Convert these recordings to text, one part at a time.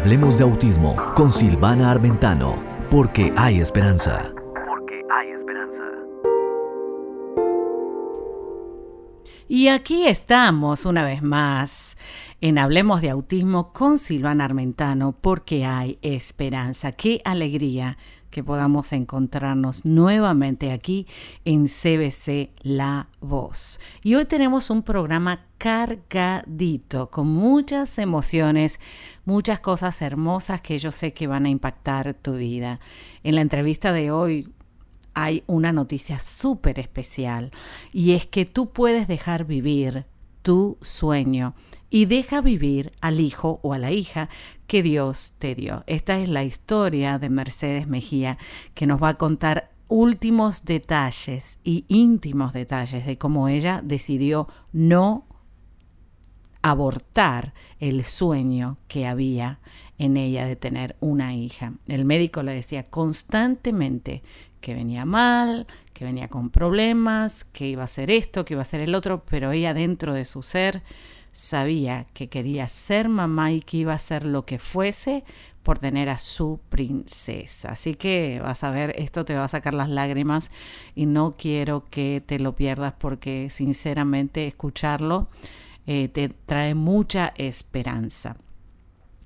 Hablemos de autismo con Silvana Armentano, porque hay esperanza. Porque hay esperanza. Y aquí estamos una vez más en Hablemos de Autismo con Silvana Armentano, porque hay esperanza. Qué alegría que podamos encontrarnos nuevamente aquí en CBC La Voz. Y hoy tenemos un programa cargadito, con muchas emociones, muchas cosas hermosas que yo sé que van a impactar tu vida. En la entrevista de hoy hay una noticia súper especial y es que tú puedes dejar vivir tu sueño y deja vivir al hijo o a la hija que Dios te dio. Esta es la historia de Mercedes Mejía que nos va a contar últimos detalles y íntimos detalles de cómo ella decidió no abortar el sueño que había en ella de tener una hija. El médico le decía constantemente que venía mal, que venía con problemas, que iba a ser esto, que iba a ser el otro, pero ella dentro de su ser sabía que quería ser mamá y que iba a hacer lo que fuese por tener a su princesa. Así que vas a ver, esto te va a sacar las lágrimas y no quiero que te lo pierdas porque sinceramente escucharlo eh, te trae mucha esperanza.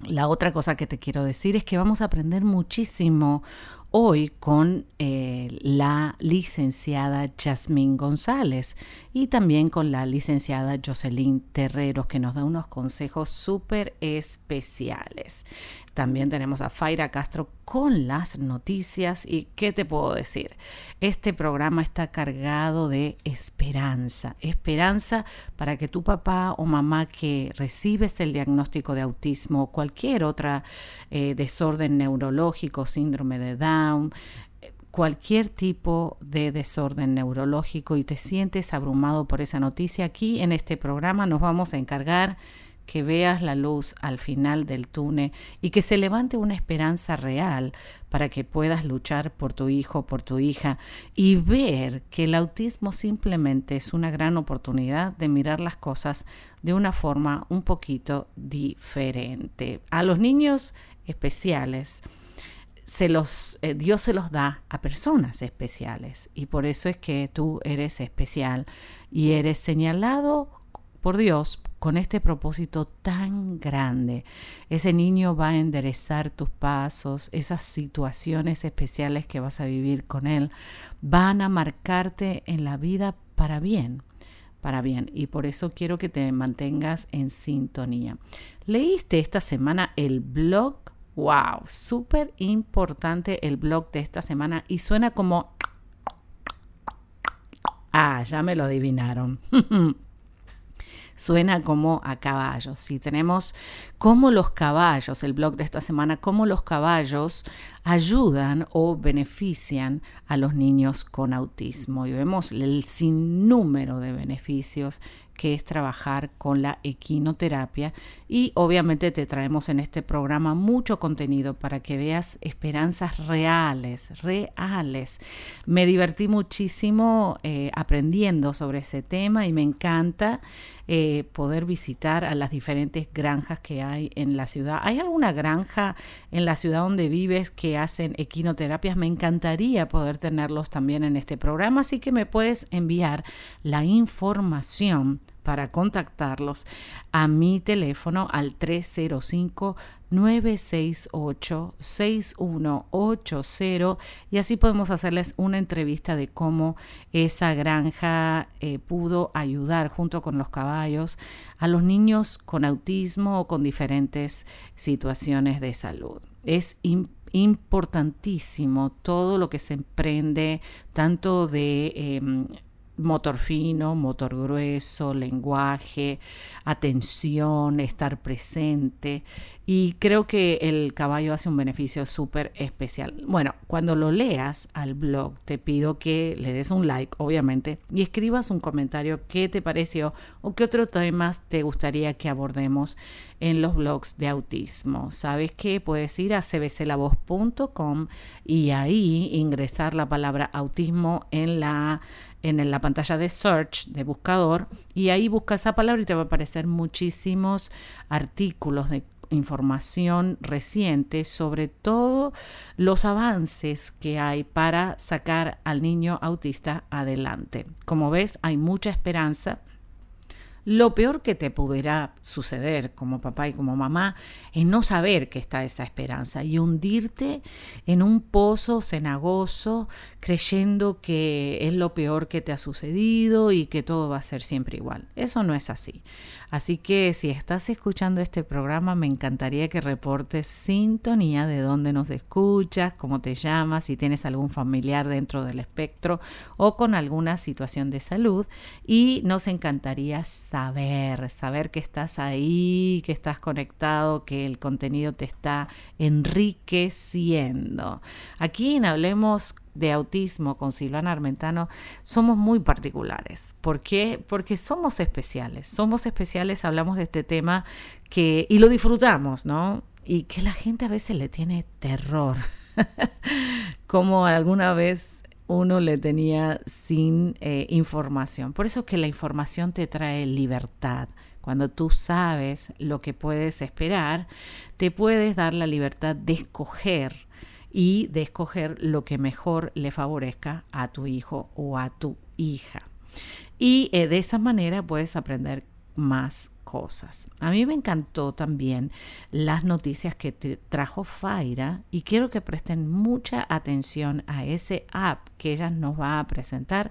La otra cosa que te quiero decir es que vamos a aprender muchísimo hoy con eh, la licenciada Jasmine González y también con la licenciada Jocelyn Terreros que nos da unos consejos súper especiales. También tenemos a Faira Castro con las noticias y qué te puedo decir. Este programa está cargado de esperanza, esperanza para que tu papá o mamá que recibes el diagnóstico de autismo o cualquier otra eh, desorden neurológico, síndrome de Cualquier tipo de desorden neurológico y te sientes abrumado por esa noticia, aquí en este programa nos vamos a encargar que veas la luz al final del túnel y que se levante una esperanza real para que puedas luchar por tu hijo, por tu hija y ver que el autismo simplemente es una gran oportunidad de mirar las cosas de una forma un poquito diferente. A los niños especiales, se los, eh, Dios se los da a personas especiales y por eso es que tú eres especial y eres señalado por Dios con este propósito tan grande. Ese niño va a enderezar tus pasos, esas situaciones especiales que vas a vivir con él van a marcarte en la vida para bien, para bien. Y por eso quiero que te mantengas en sintonía. ¿Leíste esta semana el blog? ¡Wow! Súper importante el blog de esta semana y suena como... Ah, ya me lo adivinaron. suena como a caballos. Si tenemos cómo los caballos, el blog de esta semana, cómo los caballos ayudan o benefician a los niños con autismo. Y vemos el sinnúmero de beneficios que es trabajar con la equinoterapia y obviamente te traemos en este programa mucho contenido para que veas esperanzas reales, reales. Me divertí muchísimo eh, aprendiendo sobre ese tema y me encanta eh, poder visitar a las diferentes granjas que hay en la ciudad. ¿Hay alguna granja en la ciudad donde vives que hacen equinoterapias? Me encantaría poder tenerlos también en este programa, así que me puedes enviar la información para contactarlos a mi teléfono al 305 968 6180 y así podemos hacerles una entrevista de cómo esa granja eh, pudo ayudar junto con los caballos a los niños con autismo o con diferentes situaciones de salud. Es importantísimo todo lo que se emprende, tanto de em, motor fino, motor grueso, lenguaje, atención, estar presente. Y creo que el caballo hace un beneficio súper especial. Bueno, cuando lo leas al blog, te pido que le des un like, obviamente, y escribas un comentario qué te pareció o qué otros temas te gustaría que abordemos en los blogs de autismo. Sabes que puedes ir a cbclavoz.com y ahí ingresar la palabra autismo en la en la pantalla de search de buscador y ahí busca esa palabra y te va a aparecer muchísimos artículos de información reciente sobre todos los avances que hay para sacar al niño autista adelante. Como ves, hay mucha esperanza lo peor que te pudiera suceder como papá y como mamá es no saber que está esa esperanza y hundirte en un pozo cenagoso creyendo que es lo peor que te ha sucedido y que todo va a ser siempre igual. Eso no es así. Así que si estás escuchando este programa, me encantaría que reportes sintonía de dónde nos escuchas, cómo te llamas, si tienes algún familiar dentro del espectro o con alguna situación de salud. Y nos encantaría saber que estás ahí, que estás conectado, que el contenido te está enriqueciendo. Aquí en Hablemos de autismo con Silvana Armentano somos muy particulares. ¿Por qué? Porque somos especiales. Somos especiales, hablamos de este tema que y lo disfrutamos, ¿no? Y que la gente a veces le tiene terror. Como alguna vez uno le tenía sin eh, información. Por eso que la información te trae libertad. Cuando tú sabes lo que puedes esperar, te puedes dar la libertad de escoger y de escoger lo que mejor le favorezca a tu hijo o a tu hija. Y eh, de esa manera puedes aprender más cosas. A mí me encantó también las noticias que trajo Faira y quiero que presten mucha atención a ese app que ella nos va a presentar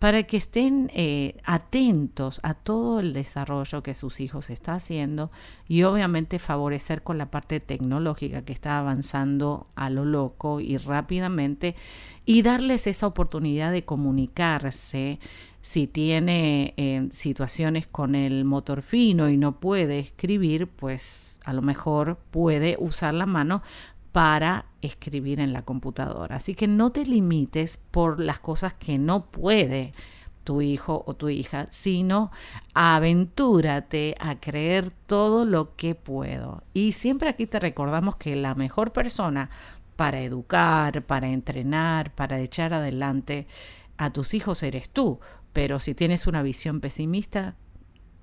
para que estén eh, atentos a todo el desarrollo que sus hijos están haciendo y obviamente favorecer con la parte tecnológica que está avanzando a lo loco y rápidamente y darles esa oportunidad de comunicarse si tiene eh, situaciones con el motor fino y no puede escribir, pues a lo mejor puede usar la mano para escribir en la computadora. Así que no te limites por las cosas que no puede tu hijo o tu hija, sino aventúrate a creer todo lo que puedo. Y siempre aquí te recordamos que la mejor persona para educar, para entrenar, para echar adelante a tus hijos eres tú. Pero si tienes una visión pesimista,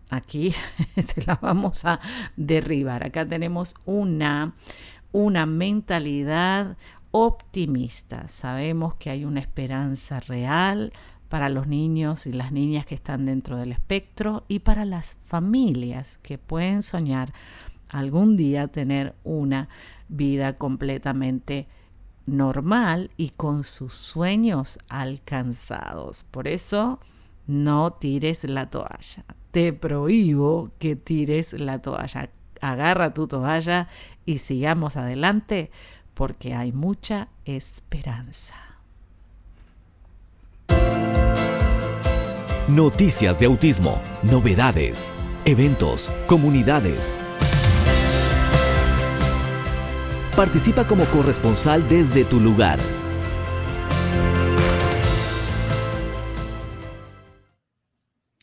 aquí te la vamos a derribar. Acá tenemos una una mentalidad optimista. Sabemos que hay una esperanza real para los niños y las niñas que están dentro del espectro y para las familias que pueden soñar algún día tener una vida completamente normal y con sus sueños alcanzados. Por eso, no tires la toalla. Te prohíbo que tires la toalla. Agarra tu toalla y sigamos adelante porque hay mucha esperanza. Noticias de autismo, novedades, eventos, comunidades. Participa como corresponsal desde tu lugar.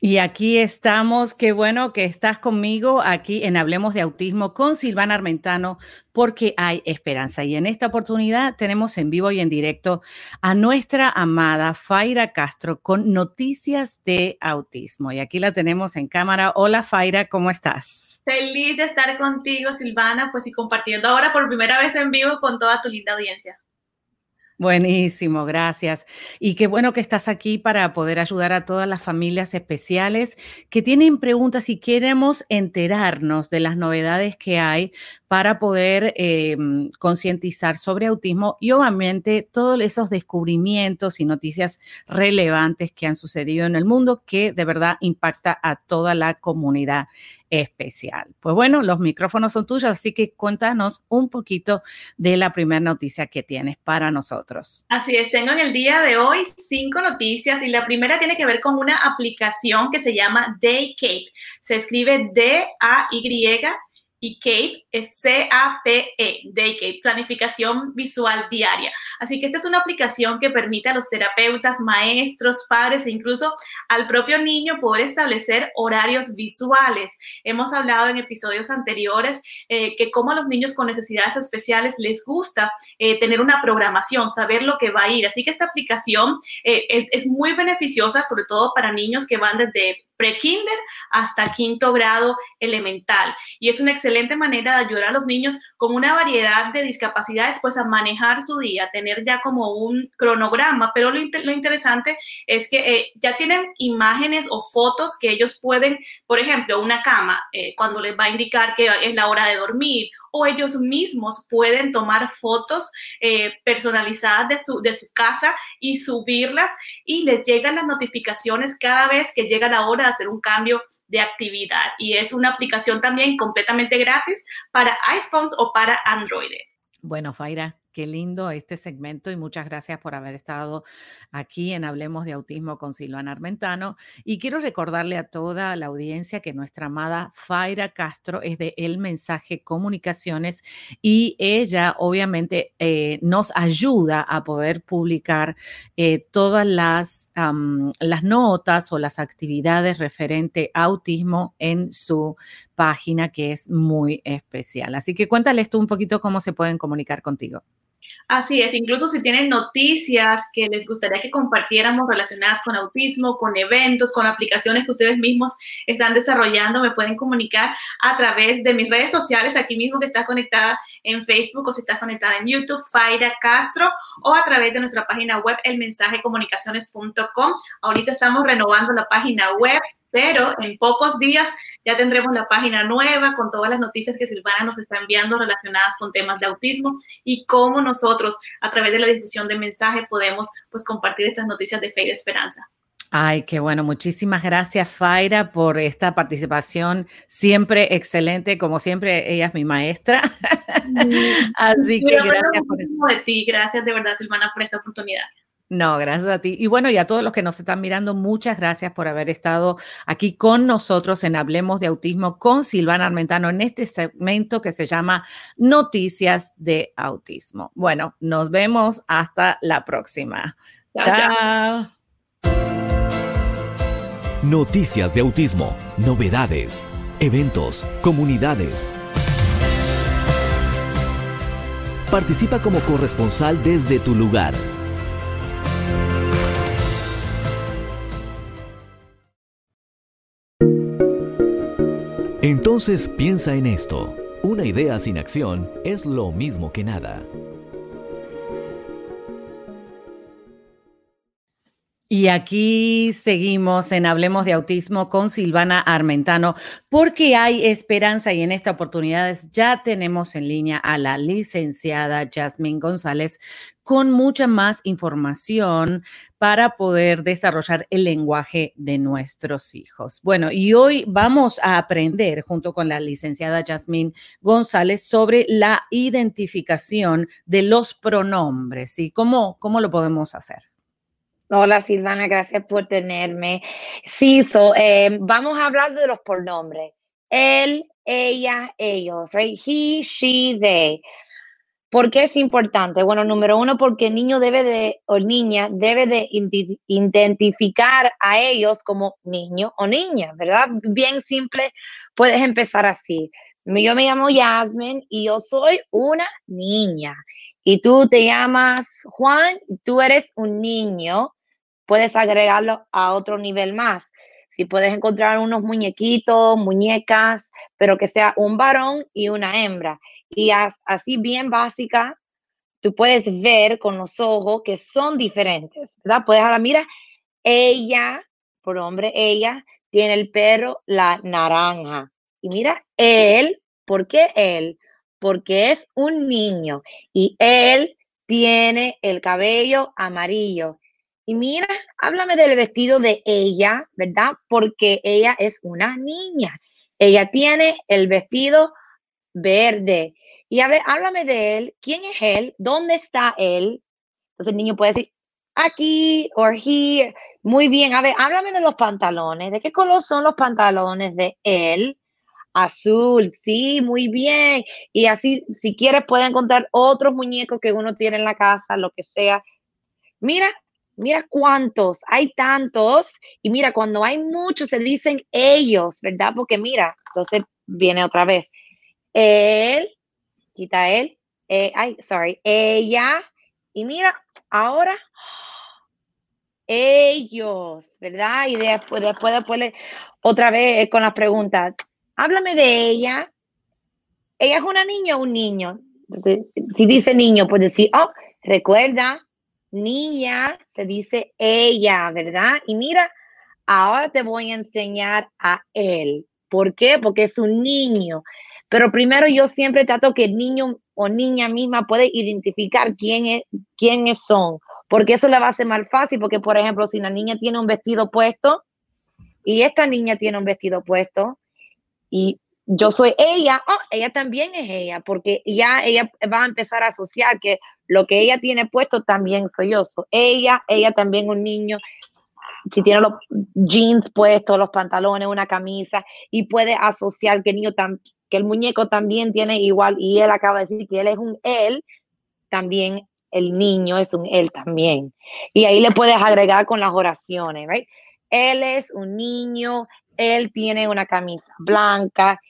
Y aquí estamos, qué bueno que estás conmigo aquí en Hablemos de Autismo con Silvana Armentano, porque hay esperanza. Y en esta oportunidad tenemos en vivo y en directo a nuestra amada Faira Castro con noticias de autismo. Y aquí la tenemos en cámara. Hola Faira, ¿cómo estás? Feliz de estar contigo, Silvana, pues y compartiendo ahora por primera vez en vivo con toda tu linda audiencia. Buenísimo, gracias. Y qué bueno que estás aquí para poder ayudar a todas las familias especiales que tienen preguntas y queremos enterarnos de las novedades que hay para poder em, concientizar sobre autismo y obviamente todos esos descubrimientos y noticias relevantes que han sucedido en el mundo que de verdad impacta a toda la comunidad especial. Pues bueno, los micrófonos son tuyos, así que cuéntanos un poquito de la primera noticia que tienes para nosotros. Así es, tengo en el día de hoy cinco noticias y la primera tiene que ver con una aplicación que se llama Daycape. Se escribe D-A-Y y CAPE es C-A-P-E, Daycape, planificación visual diaria. Así que esta es una aplicación que permite a los terapeutas, maestros, padres e incluso al propio niño poder establecer horarios visuales. Hemos hablado en episodios anteriores eh, que como a los niños con necesidades especiales les gusta eh, tener una programación, saber lo que va a ir. Así que esta aplicación eh, es, es muy beneficiosa, sobre todo para niños que van desde pre-kinder hasta quinto grado elemental. Y es una excelente manera de ayudar a los niños con una variedad de discapacidades, pues a manejar su día, tener ya como un cronograma. Pero lo, interesante es que eh, ya tienen imágenes o fotos que ellos pueden, por ejemplo, una cama, eh, cuando les va a indicar que es la hora de dormir o ellos mismos pueden tomar fotos eh, personalizadas de su, de su casa y subirlas y les llegan las notificaciones cada vez que llega la hora de hacer un cambio de actividad. Y es una aplicación también completamente gratis para iPhones o para Android. Bueno, Faira, Qué lindo este segmento y muchas gracias por haber estado aquí en Hablemos de Autismo con Silvana Armentano. Y quiero recordarle a toda la audiencia que nuestra amada Faira Castro es de El Mensaje Comunicaciones y ella obviamente eh, nos ayuda a poder publicar eh, todas las, las notas o las actividades referente a autismo en su página que es muy especial. Así que cuéntales tú un poquito cómo se pueden comunicar contigo. Así es, incluso si tienen noticias que les gustaría que compartiéramos relacionadas con autismo, con eventos, con aplicaciones que ustedes mismos están desarrollando, me pueden comunicar a través de mis redes sociales, aquí mismo que está conectada en Facebook o si está conectada en YouTube, Faira Castro, o a través de nuestra página web, elmensajecomunicaciones.com. Ahorita estamos renovando la página web pero en pocos días ya tendremos la página nueva con todas las noticias que Silvana nos está enviando relacionadas con temas de autismo y cómo nosotros a través de la difusión de mensaje podemos pues compartir estas noticias de fe y de esperanza. Ay, qué bueno. Muchísimas gracias, Faira, por esta participación. Siempre excelente. Como siempre, ella es mi maestra. Así que gracias por de ti. Gracias de verdad, Silvana, por esta oportunidad. No, gracias a ti. Y bueno, y a todos los que nos están mirando, muchas gracias por haber estado aquí con nosotros en Hablemos de Autismo con Silvana Armentano en este segmento que se llama Noticias de Autismo. Bueno, nos vemos hasta la próxima. chao. Noticias de Autismo, novedades, eventos, comunidades. Participa como corresponsal desde tu lugar Entonces piensa en esto. Una idea sin acción es lo mismo que nada. Y aquí seguimos en Hablemos de Autismo con Silvana Armentano, porque hay esperanza y en esta oportunidad ya tenemos en línea a la licenciada Jasmine González con mucha más información para poder desarrollar el lenguaje de nuestros hijos. Bueno, y hoy vamos a aprender junto con la licenciada Jasmine González sobre la identificación de los pronombres y cómo, cómo lo podemos hacer. Hola Silvana, gracias por tenerme. Sí, so, eh, vamos a hablar de los pronombres. Él, ella, ellos, right? He, she, they. ¿Por qué es importante? Bueno, número uno, porque el niño debe de, o niña debe de identificar a ellos como niño o niña, ¿verdad? Bien simple, puedes empezar así. Yo me llamo Yasmin y yo soy una niña. Y tú te llamas Juan, tú eres un niño, puedes agregarlo a otro nivel más. Si puedes encontrar unos muñequitos, muñecas, pero que sea un varón y una hembra y así bien básica, tú puedes ver con los ojos que son diferentes, ¿verdad? Puedes hablar, mira, ella, por hombre, ella tiene el perro la naranja. Y mira, él, ¿por qué él? Porque es un niño y él tiene el cabello amarillo. Y mira, háblame del vestido de ella, ¿verdad? Porque ella es una niña. Ella tiene el vestido verde. Y a ver, háblame de él. ¿Quién es él? ¿Dónde está él? Entonces el niño puede decir, aquí o here. Muy bien. A ver, háblame de los pantalones. ¿De qué color son los pantalones de él? Azul, sí, muy bien. Y así, si quieres, puede encontrar otros muñecos que uno tiene en la casa, lo que sea. Mira, mira cuántos, hay tantos. Y mira, cuando hay muchos, se dicen ellos, ¿verdad? Porque mira, entonces viene otra vez él, quita él, eh, ay, sorry, ella, y mira, ahora, ellos, ¿verdad? Y después, después, después, otra vez con las preguntas, háblame de ella. ¿Ella es una niña o un niño? Entonces, si dice niño, pues decir, oh, recuerda, niña, se dice ella, ¿verdad? Y mira, ahora te voy a enseñar a él. ¿Por qué? Porque es un niño. Pero primero yo siempre trato que el niño o niña misma puede identificar quién es, quiénes son, porque eso le va a hacer más fácil, porque por ejemplo, si la niña tiene un vestido puesto y esta niña tiene un vestido puesto y yo soy ella, oh, ella también es ella, porque ya ella va a empezar a asociar que lo que ella tiene puesto también soy yo. Soy ella, ella también un niño, si tiene los jeans puestos, los pantalones, una camisa, y puede asociar que el niño que el muñeco también tiene igual, y él acaba de decir que él es un él, también el niño es un él también. Y ahí le puedes agregar con las oraciones, right? Él es un niño, él tiene una camisa blanca,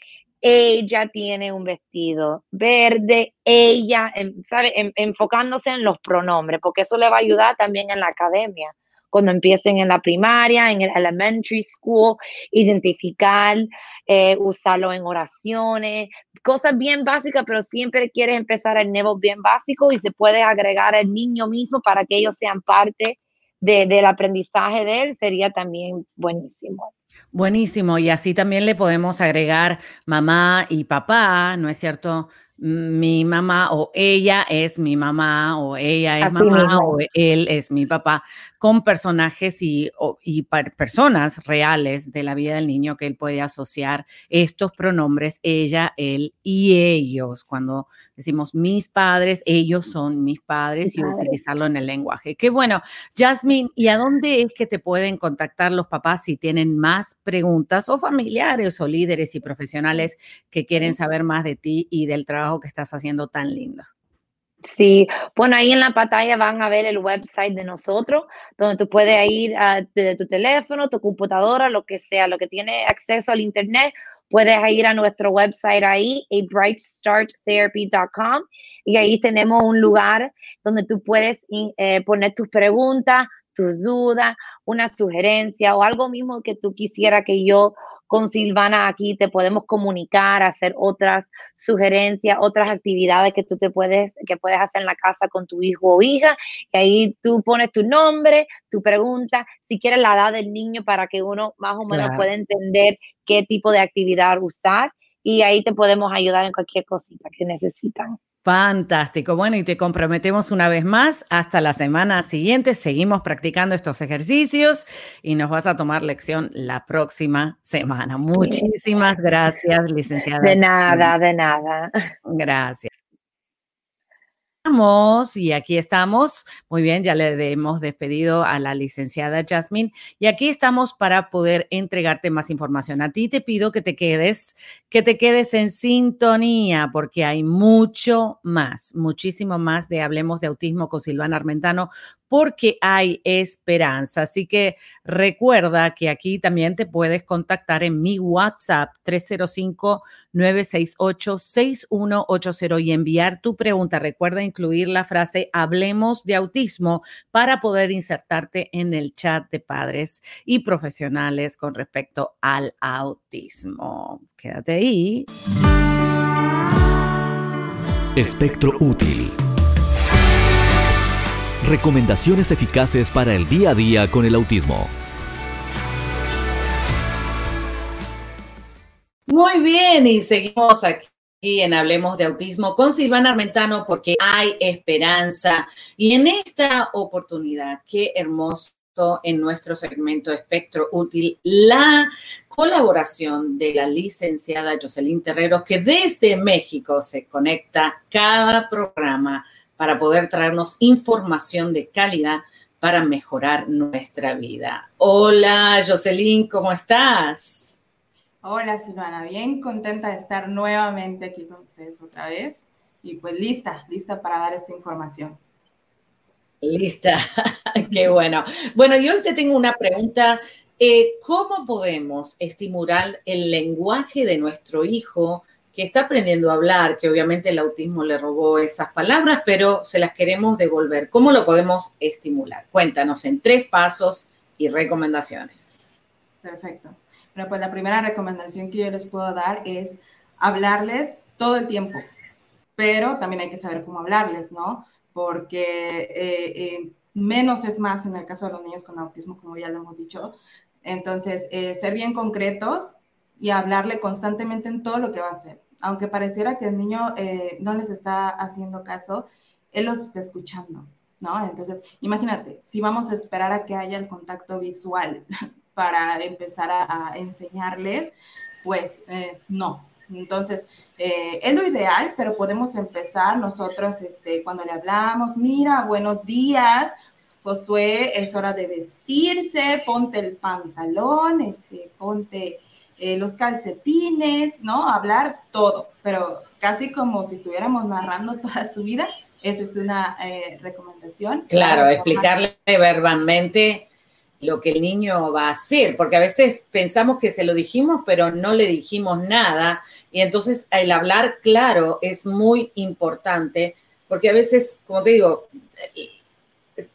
ella tiene un vestido verde, ella, ¿sabe? enfocándose en los pronombres, porque eso le va a ayudar también en la academia cuando empiecen en la primaria, en el elementary school, identificar, eh, usarlo en oraciones, cosas bien básicas, pero siempre quieres empezar el nuevo bien básico y se puede agregar el niño mismo para que ellos sean parte del aprendizaje de él, sería también buenísimo. Buenísimo, y así también le podemos agregar mamá y papá, ¿no es cierto? Mi mamá o ella es mi mamá o ella es mamá o él es mi papá con personajes y, personas reales de la vida del niño que él puede asociar estos pronombres, ella, él y ellos. Cuando decimos mis padres, ellos son mis padres y utilizarlo en el lenguaje. Qué bueno. Jasmine, ¿y a dónde es que te pueden contactar los papás si tienen más preguntas o familiares o líderes y profesionales que quieren saber más de ti y del trabajo que estás haciendo tan lindo? Sí, bueno, ahí en la pantalla van a ver el website de nosotros, donde tú puedes ir a, tu teléfono, tu computadora, lo que sea, lo que tiene acceso al internet, puedes ir a nuestro website ahí, a brightstarttherapy.com, y ahí tenemos un lugar donde tú puedes eh, poner tus preguntas, tus dudas, una sugerencia o algo mismo que tú quisiera que yo con Silvana aquí te podemos comunicar, hacer otras sugerencias, otras actividades que tú te puedes, que puedes hacer en la casa con tu hijo o hija. Y ahí tú pones tu nombre, tu pregunta, si quieres la edad del niño para que uno más o menos pueda entender qué tipo de actividad usar. Y ahí te podemos ayudar en cualquier cosita que necesitan. Fantástico. Bueno, y te comprometemos una vez más. Hasta la semana siguiente. Seguimos practicando estos ejercicios y nos vas a tomar lección la próxima semana. Muchísimas gracias, licenciada. De nada, de nada. Gracias y aquí estamos. Muy bien, ya le hemos despedido a la licenciada Jasmine y aquí estamos para poder entregarte más información. A ti te pido que te quedes, que te quedes en sintonía porque hay mucho más, muchísimo más de Hablemos de Autismo con Silvana Armentano porque hay esperanza. Así que recuerda que aquí también te puedes contactar en mi WhatsApp 305-968-6180 y enviar tu pregunta. Recuerda incluir la frase Hablemos de autismo para poder insertarte en el chat de padres y profesionales con respecto al autismo. Quédate ahí. Espectro útil Recomendaciones eficaces para el día a día con el autismo. Muy bien, y seguimos aquí en Hablemos de Autismo con Silvana Armentano porque hay esperanza. Y en esta oportunidad, qué hermoso en nuestro segmento Espectro Útil, la colaboración de la licenciada Jocelyn Terrero, que desde México se conecta cada programa para poder traernos información de calidad para mejorar nuestra vida. Hola, Jocelyn, ¿cómo estás? Hola, Silvana, bien contenta de estar nuevamente aquí con ustedes otra vez y pues lista, lista para dar esta información. Lista, qué bueno. Bueno, yo te tengo una pregunta. Eh, ¿Cómo podemos estimular el lenguaje de nuestro hijo que está aprendiendo a hablar, que obviamente el autismo le robó esas palabras, pero se las queremos devolver. ¿Cómo lo podemos estimular? Cuéntanos en tres pasos y recomendaciones. Perfecto. Bueno, pues la primera recomendación que yo les puedo dar es hablarles todo el tiempo, pero también hay que saber cómo hablarles, ¿no? Porque eh, eh, menos es más en el caso de los niños con autismo, como ya lo hemos dicho. Entonces, eh, ser bien concretos y hablarle constantemente en todo lo que va a hacer. Aunque pareciera que el niño no les está haciendo caso, él los está escuchando, ¿no? Entonces, imagínate, si vamos a esperar a que haya el contacto visual para empezar a, enseñarles, pues no, entonces, eh, es lo ideal, pero podemos empezar nosotros este, cuando le hablamos, mira, buenos días, Josué, es hora de vestirse, ponte el pantalón, este, ponte eh, los calcetines, ¿no? Hablar todo, pero casi como si estuviéramos narrando toda su vida. Esa es una eh, recomendación. Claro, explicarle verbalmente lo que el niño va a hacer, porque a veces pensamos que se lo dijimos, pero no le dijimos nada. Y entonces el hablar claro es muy importante, porque a veces, como te digo,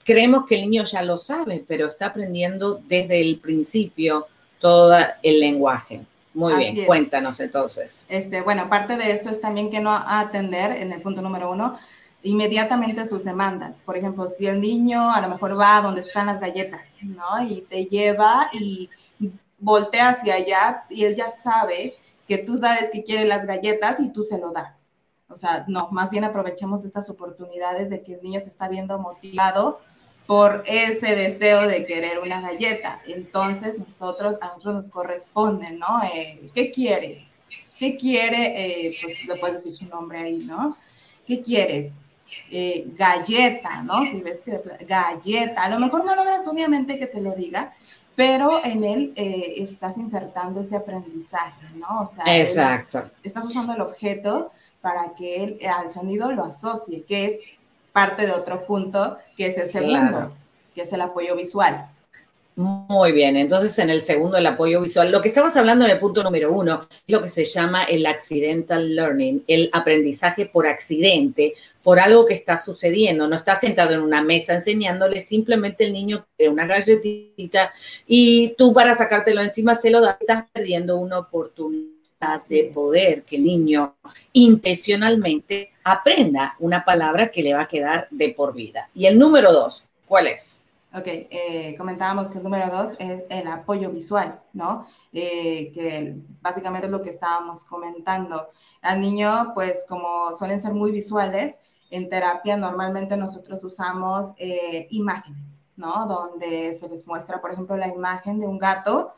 creemos que el niño ya lo sabe, pero está aprendiendo desde el principio todo el lenguaje. Muy bien, cuéntanos entonces. Este, bueno, parte de esto es también que no atender en el punto número uno inmediatamente sus demandas. Por ejemplo, si el niño a lo mejor va a donde están las galletas, ¿no? Y te lleva y voltea hacia allá y él ya sabe que tú sabes que quiere las galletas y tú se lo das. O sea, no, más bien aprovechemos estas oportunidades de que el niño se está viendo motivado por ese deseo de querer una galleta. Entonces, nosotros, a nosotros nos corresponde, ¿no? Eh, ¿Qué quieres? ¿Qué quiere? Eh, pues le puedes decir su nombre ahí, ¿no? ¿Qué quieres? Eh, galleta, ¿no? Si ves que galleta, a lo mejor no logras obviamente que te lo diga, pero en él eh, estás insertando ese aprendizaje, ¿no? O sea, Exacto. estás usando el objeto para que él al sonido lo asocie, que es parte de otro punto, que es el segundo, que es el apoyo visual. Muy bien, entonces en el segundo, el apoyo visual. Lo que estabas hablando en el punto número uno es lo que se llama el accidental learning, el aprendizaje por accidente, por algo que está sucediendo. No está sentado en una mesa enseñándole, simplemente el niño quiere una galletita y tú para sacártelo encima se lo das, estás perdiendo una oportunidad de poder que el niño intencionalmente aprenda una palabra que le va a quedar de por vida. Y el número dos, ¿cuál es? Ok, eh, comentábamos que el número dos es el apoyo visual, ¿no? Eh, que básicamente es lo que estábamos comentando. Al niño, pues como suelen ser muy visuales, en terapia normalmente nosotros usamos eh, imágenes, ¿no? Donde se les muestra, por ejemplo, la imagen de un gato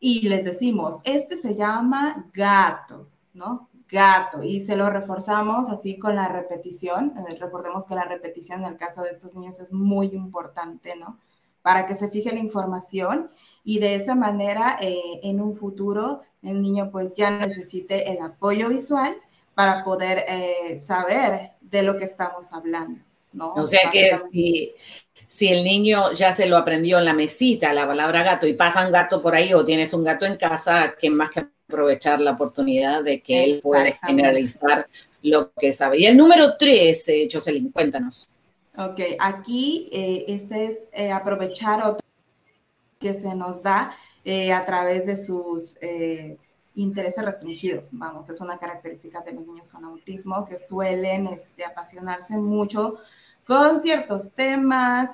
y les decimos, este se llama gato, ¿no? gato y se lo reforzamos así con la repetición. Recordemos que la repetición en el caso de estos niños es muy importante, ¿no? Para que se fije la información y de esa manera eh, en un futuro el niño pues ya necesite el apoyo visual para poder eh, saber de lo que estamos hablando, ¿no? O sea que si, si el niño ya se lo aprendió en la mesita, la palabra gato, y pasa un gato por ahí o tienes un gato en casa, que más que aprovechar la oportunidad de que él puede generalizar lo que sabe. Y el número tres, eh, Jocelyn, cuéntanos. Ok, aquí eh, este es eh, aprovechar otro que se nos da eh, a través de sus intereses restringidos. Vamos, es una característica de los niños con autismo que suelen este, apasionarse mucho con ciertos temas,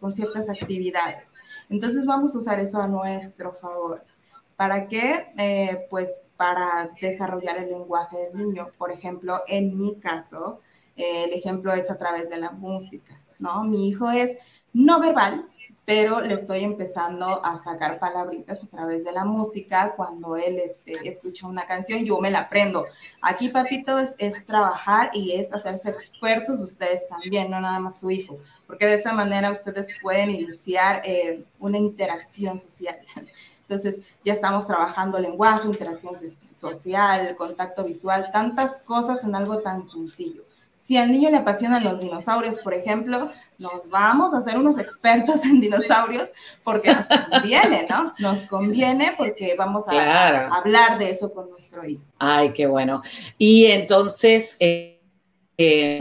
con ciertas actividades. Entonces vamos a usar eso a nuestro favor. ¿Para qué? Eh, pues para desarrollar el lenguaje del niño. Por ejemplo, en mi caso, eh, el ejemplo es a través de la música, ¿no? Mi hijo es no verbal, pero le estoy empezando a sacar palabritas a través de la música. Cuando él este, escucha una canción, yo me la aprendo. Aquí, papito, es, trabajar y es hacerse expertos ustedes también, no nada más su hijo, porque de esa manera ustedes pueden iniciar eh, una interacción social. Entonces, ya estamos trabajando lenguaje, interacción social, contacto visual, tantas cosas en algo tan sencillo. Si al niño le apasionan los dinosaurios, por ejemplo, nos vamos a hacer unos expertos en dinosaurios porque nos conviene, ¿no? Nos conviene porque vamos a hablar de eso con nuestro hijo. Ay, qué bueno. Y entonces, eh, eh,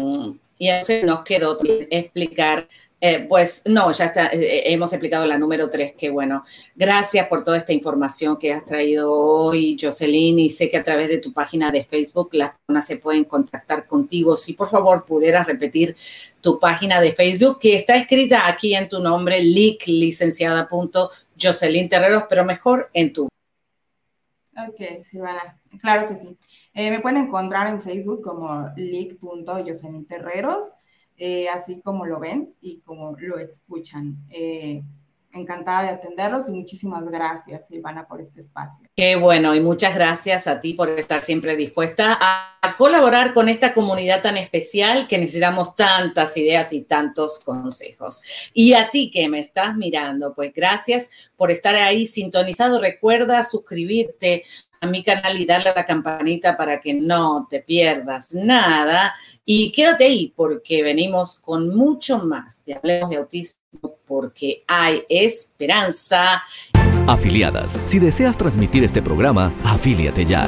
y entonces nos quedó explicar eh, pues no, ya está, eh, eh, hemos explicado la número tres, que bueno. Gracias por toda esta información que has traído hoy, Jocelyn, y sé que a través de tu página de Facebook las personas se pueden contactar contigo. Si por favor pudieras repetir tu página de Facebook, que está escrita aquí en tu nombre, lic, licenciada, Jocelyn Terreros, pero mejor en tu. Ok, Silvana, claro que sí. me pueden encontrar en Facebook como lic.jocelyn Terreros. Eh, así como lo ven y como lo escuchan. Eh, encantada de atenderlos y muchísimas gracias, Silvana, por este espacio. Qué bueno, y muchas gracias a ti por estar siempre dispuesta a, colaborar con esta comunidad tan especial que necesitamos tantas ideas y tantos consejos. Y a ti que me estás mirando, pues gracias por estar ahí sintonizado. Recuerda suscribirte a mi canal y darle a la campanita para que no te pierdas nada. Y quédate ahí porque venimos con mucho más de Hablemos de Autismo porque hay esperanza. Afiliadas, si deseas transmitir este programa, afíliate ya.